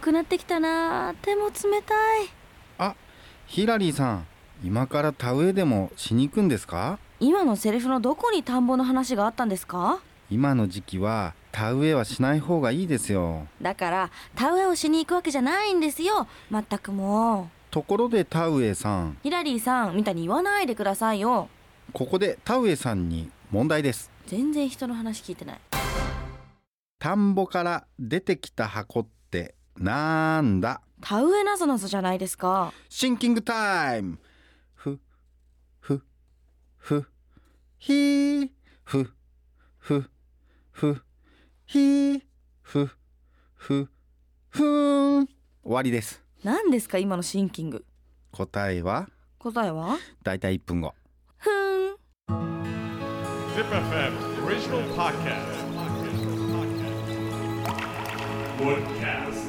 寒くなってきたな手も冷たい。あヒラリーさん今から田植えでもしに行くんですか？今のセリフのどこに田んぼの話があったんですか？今の時期は田植えはしない方がいいですよ。だから田植えをしに行くわけじゃないんですよ。まったくもう。ところで田植えさん。ヒラリーさんみたいに言わないでくださいよ。ここで田植えさんに問題です。全然人の話聞いてない。田んぼから出てきた箱ってなんだ？田植えなぞなぞじゃないですか。シンキングタイム。ふふふひーふふふひーふふふーん。終わりです。何ですか今のシンキング。答えは？答えは？だいたい1分後。ふーん。Zip FM original podcast. Woodcast.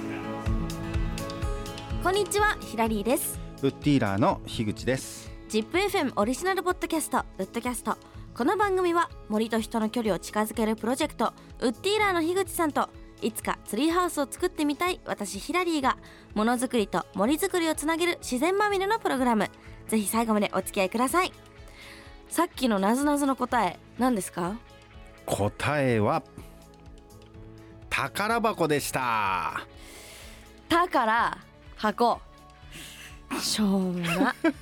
こんにちはヒラリーです。ウッディーラーの樋口です。ZIPFM オリジナルポッドキャストウッドキャスト。この番組は森と人の距離を近づけるプロジェクトウッディーラーの樋口さんといつかツリーハウスを作ってみたい私ヒラリーがものづくりと森づくりをつなげる自然まみれのプログラム。ぜひ最後までお付き合いください。さっきのなぞなぞの答え何ですか？答えは宝箱でした。たから箱。しょうもな。く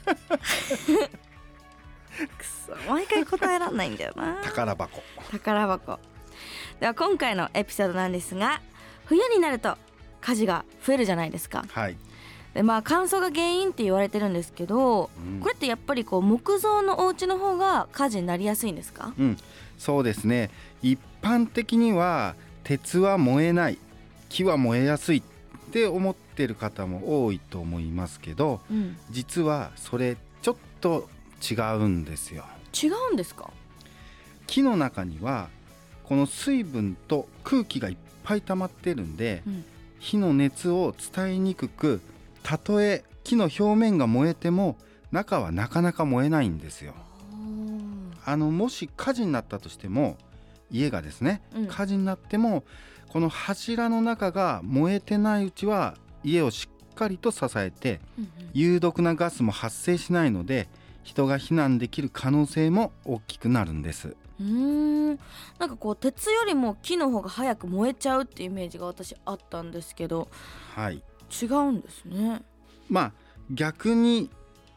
そ毎回答えらんないんだよな。宝箱。宝箱。では今回のエピソードなんですが冬になると火事が増えるじゃないですか。はい、でまあ乾燥が原因って言われてるんですけど、うん。これってやっぱりこう木造のお家の方が火事になりやすいんですか？うん、そうですね。一般的には鉄は燃えない木は燃えやすいって思ってる方も多いと思いますけどうん。実はそれちょっと違うんですよ。違うんですか？木の中にはこの水分と空気がいっぱい溜まってるんで、うん。火の熱を伝えにくくたとえ木の表面が燃えても中はなかなか燃えないんですよ。あのもし火事になったとしても家がですね、うん。火事になってもこの柱の中が燃えてないうちは家をしっかりと支えて有毒なガスも発生しないので人が避難できる可能性も大きくなるんです。うーん。なんかこう鉄よりも木の方が早く燃えちゃうってイメージが私あったんですけどはい。違うんですね。まあ逆に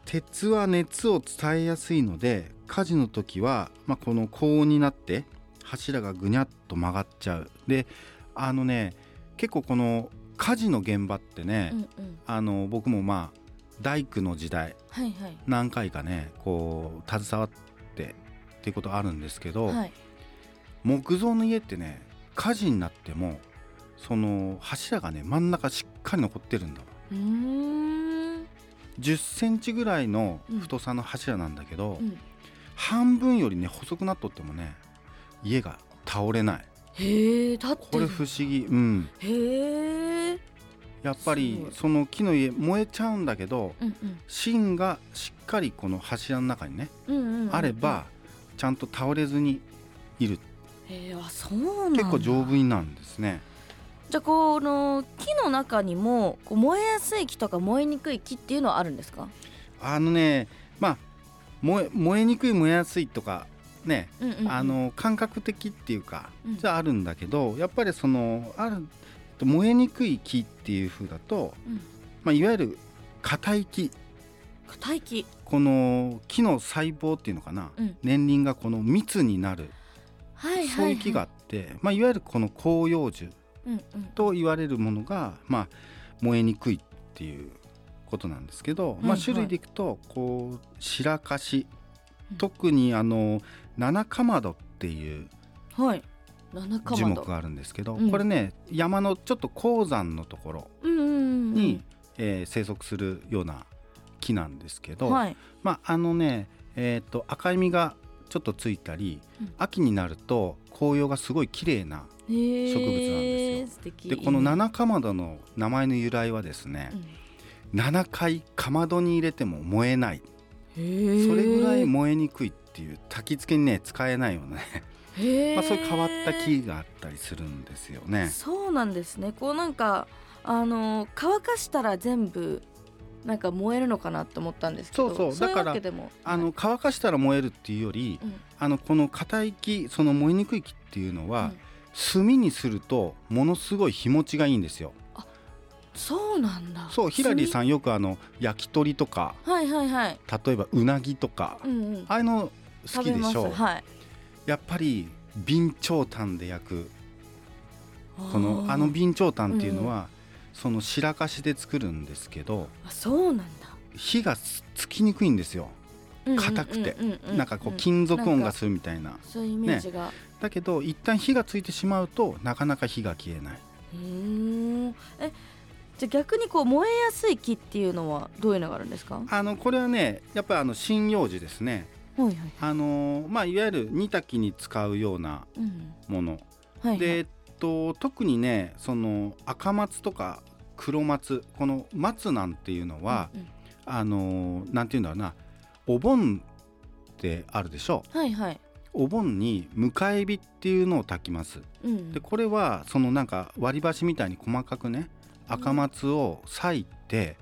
鉄は熱を伝えやすいので火事の時は、まあ、この高温になって柱がぐにゃっと曲がっちゃう。であのね結構この火事の現場ってね、うんうん。あの僕もまあ大工の時代はいはい。何回かねこう携わってっていうことあるんですけど、はい。木造の家ってね火事になってもその柱がね真ん中しっかり残ってるんだわ。うーん。10センチぐらいの太さの柱なんだけど、うん。半分よりね細くなっとってもね家が倒れない。へえ立ってるこれ不思議。うん。へえやっぱすりその木の家燃えちゃうんだけどうんうん。芯がしっかりこの柱の中にね、あればちゃんと倒れずにいる。へえあそう結構丈夫になるんですね。じゃあこの木の中にもこう燃えやすい木とか燃えにくい木っていうのはあるんですか？あのねまあ燃え燃えにくい燃えやすいとかね、あの感覚的っていうかうん。じゃああるんだけどやっぱりそのある燃えにくい木っていう風だと、うん。まあ、いわゆる硬い木。硬い木。この木の細胞っていうのかな、うん。年輪がこの密になる、はいはい、はい、そういう木があって、まあ、いわゆるこの広葉樹うんうん。と言われるものが、まあ、燃えにくいっていうことなんですけど、まあ、はい。種類でいくとこう白樫。うん。特にあの七かまどっていうはい樹木があるんですけど、うん。これね山のちょっと高山のところに、えー生息するような木なんですけど、はい。まああのね、えー、と赤い実がちょっとついたり、うん。秋になると紅葉がすごい綺麗な植物なんですよ。でこの七かまどの名前の由来はですね、うん。7回かまどに入れても燃えない。それぐらい燃えにくいっていう焚き付けにね使えないよね、まあ、そういう変わった木があったりするんですよね。そうなんですね。こうなんかあの乾かしたら全部なんか燃えるのかなって思ったんですけどそうそう。だからあの乾かしたら燃えるっていうよりうん。あのこの硬い木その燃えにくい木っていうのは、うん。炭にするとものすごい日持ちがいいんですよ。そうなんだ。そうヒラリーさんんよくあの焼き鳥とかはいはいはい。例えばうなぎとか、うんうん。ああいうの好きでしょう、はいやっぱり備長炭で焼く。このーあの備長炭っていうのは、その白かしで作るんですけどあそうなんだ。火がつつきにくいんですよ、硬くて。うんうんうんなんかこう金属音がするみたいな。そういうイメージが、だけど一旦火がついてしまうとなかなか火が消えない。うー。んえじゃあ逆にこう燃えやすい木っていうのはどういうのがあるんですか？はあのこれはねやっぱりあの針葉樹ですねあのまあいわゆる煮炊きに使うようなうん。ものはいはい。で、えっと、特にねその赤松とか黒松この松なんていうのは、うんうん。あのなんていうんだろうなお盆ってあるでしょ？はいはい。お盆に迎え火っていうのを炊きます。うんでこれはそのなんか割り箸みたいに細かくね赤松を裂いて、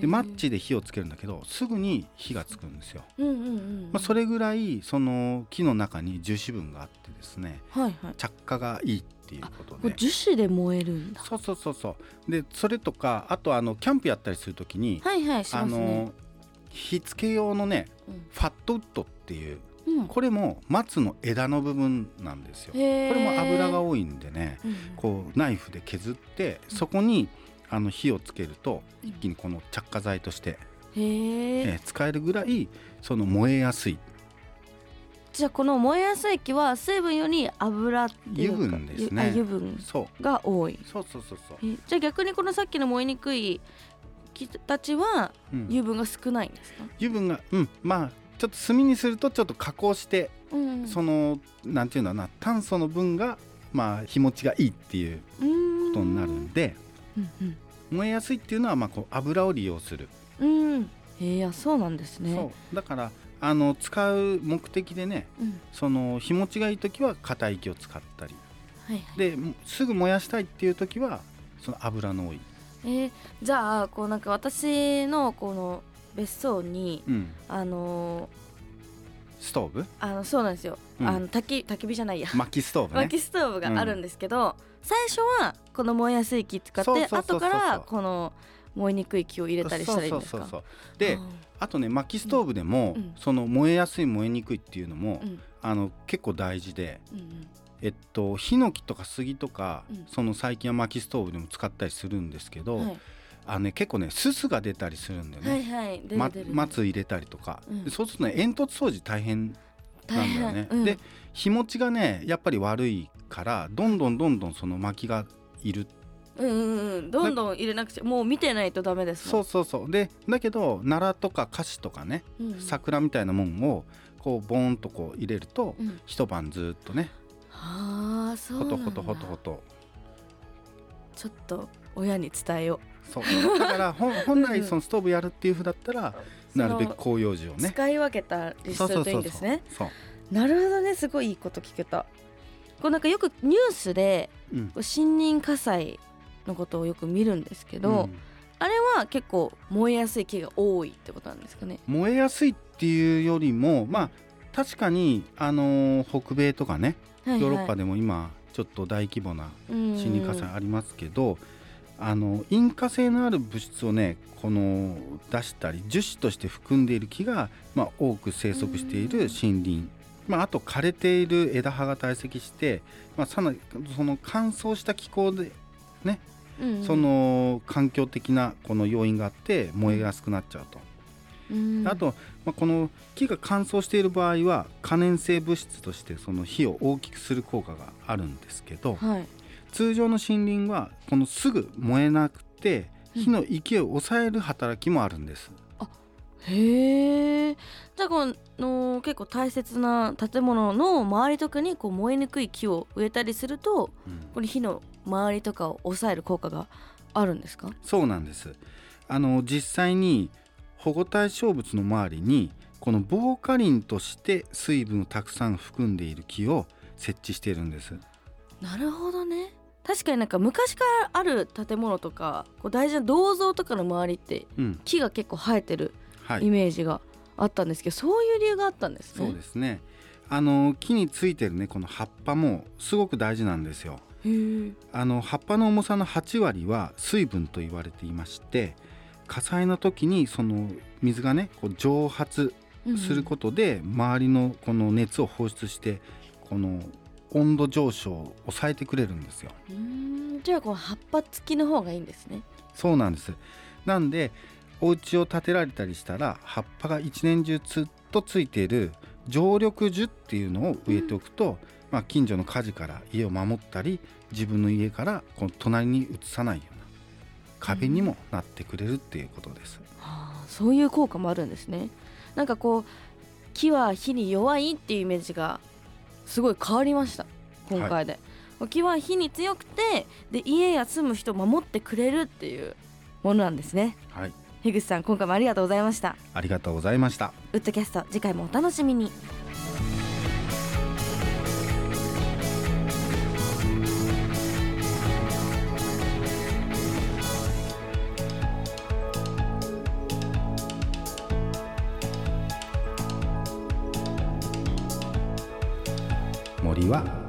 でマッチで火をつけるんだけどすぐに火がつくんですよ、うんうんうんまあ、それぐらいその木の中に樹脂分があってですねはいはい。着火がいいっていうことで。樹脂で燃えるんだ。そうそうそうそう。でそれとかあとあのキャンプやったりするときに、はいはいしあの火付け用のねファットウッドっていううん。これも松の枝の部分なんですよ。これも油が多いんでねうんこうナイフで削ってそこにあの火をつけると一気にこの着火剤として、へええー使えるぐらいその燃えやすい。じゃあこの燃えやすい木は水分より油っていうか油分ですね。油分そう。が多い。そうそうそうそう、えじゃあ逆にこのさっきの燃えにくい木たちはうん。油分が少ないんですか、油分がうん。まあちょっと炭にするとちょっと加工して、うん。そのなんていうんだろうな炭素の分がまあ日持ちがいいっていうことになるんでうん燃えやすいっていうのはまあこう油を利用する、うん。うんえー、あそうなんですね。そう。だからあの使う目的でねうん。その日持ちがいい時は硬い木を使ったり。はいはい。ですぐ燃やしたいっていう時はその油の多い、えー、じゃあこうなんか私のこの別荘にうん、あのストーブ？ーあのそうなんですよ、うん。あの焚き焚き火じゃないや。薪ストーブね。薪ストーブがあるんですけど、最初はこの燃えやすい木使って後からこの燃えにくい木を入れたりしたらいいんですか？でああとね薪ストーブでも、うん。その燃えやすい燃えにくいっていうのも、あの結構大事でうんうん。えっとヒノキとか杉とか、うん。その最近は薪ストーブでも使ったりするんですけど、はいあのね結構ねすすが出たりするんだよね、はいはいま松入れたりとか、うん。でそうするとね煙突掃除大変なんだよね、うん。で日持ちがねやっぱり悪いからどんどんどんどんその薪がいる。うんうんうん。どんどん入れなくちゃもう見てないとダメですもそうんそうそう。でだけど奈良とか菓子とかねうん。うん桜みたいなもんをこうボーンとこう入れると、うん。一晩ずっとねはあそうほとほとほとほとちょっと親に伝えよそう。だから本 本来そのストーブやるっていうふうだったらうなるべく広葉樹をね。使い分けたりするといいんですね。そうなるほどねすごいいいこと聞けた。こうなんかよくニュースでうん。森林火災のことをよく見るんですけど、うん。あれは結構燃えやすい木が多いってことなんですかね。燃えやすいっていうよりもまあ確かにあのー北米とかねヨーロッパでも今ちょっと大規模な森林火災ありますけど、あの引火性のある物質をねこの出したり樹脂として含んでいる木が、まあ、多く生息している森林、まあ、あと枯れている枝葉が堆積して、まあ、さらにその乾燥した気候でね、うんうん。その環境的なこの要因があって燃えやすくなっちゃうと。うん。あと、まあ、この木が乾燥している場合は可燃性物質としてその火を大きくする効果があるんですけどはい通常の森林はこのすぐ燃えなくて火の勢いを抑える働きもあるんです。へえ。じゃあこの結構大切な建物の周りとかにこう燃えにくい木を植えたりするとうん。これ火の周りとかを抑える効果があるんですか？そうなんです。あの実際に保護対象物の周りにこの防火林として水分をたくさん含んでいる木を設置しているんです。なるほどね確かになんか昔からある建物とかこう大事な銅像とかの周りってうん。木が結構生えてるイはい。メージがあったんですけど、そういう理由があったんですね。そうですね。あの木についてるねこの葉っぱもすごく大事なんですよ。あの葉っぱの重さの8割は水分と言われていまして火災の時にその水がねこう蒸発することで周りのこの熱を放出してこの温度上昇を抑えてくれるんですようんうんじゃあこう葉っぱ付きの方がいいんですね。そうなんですなんでお家を建てられたりしたら葉っぱが一年中ずっとついている常緑樹っていうのを植えておくと、まあ、近所の火事から家を守ったり自分の家からこの隣に移さないような壁にもなってくれるっていうことです。はあ、そういう効果もあるんですね。なんかこう木は火に弱いっていうイメージがすごい変わりました今回で、木は火に強くてで家や住む人を守ってくれるっていうものなんですね。はい、樋口さん今回もありがとうございました。ありがとうございました。ウッドキャスト次回もお楽しみに森は暖かい。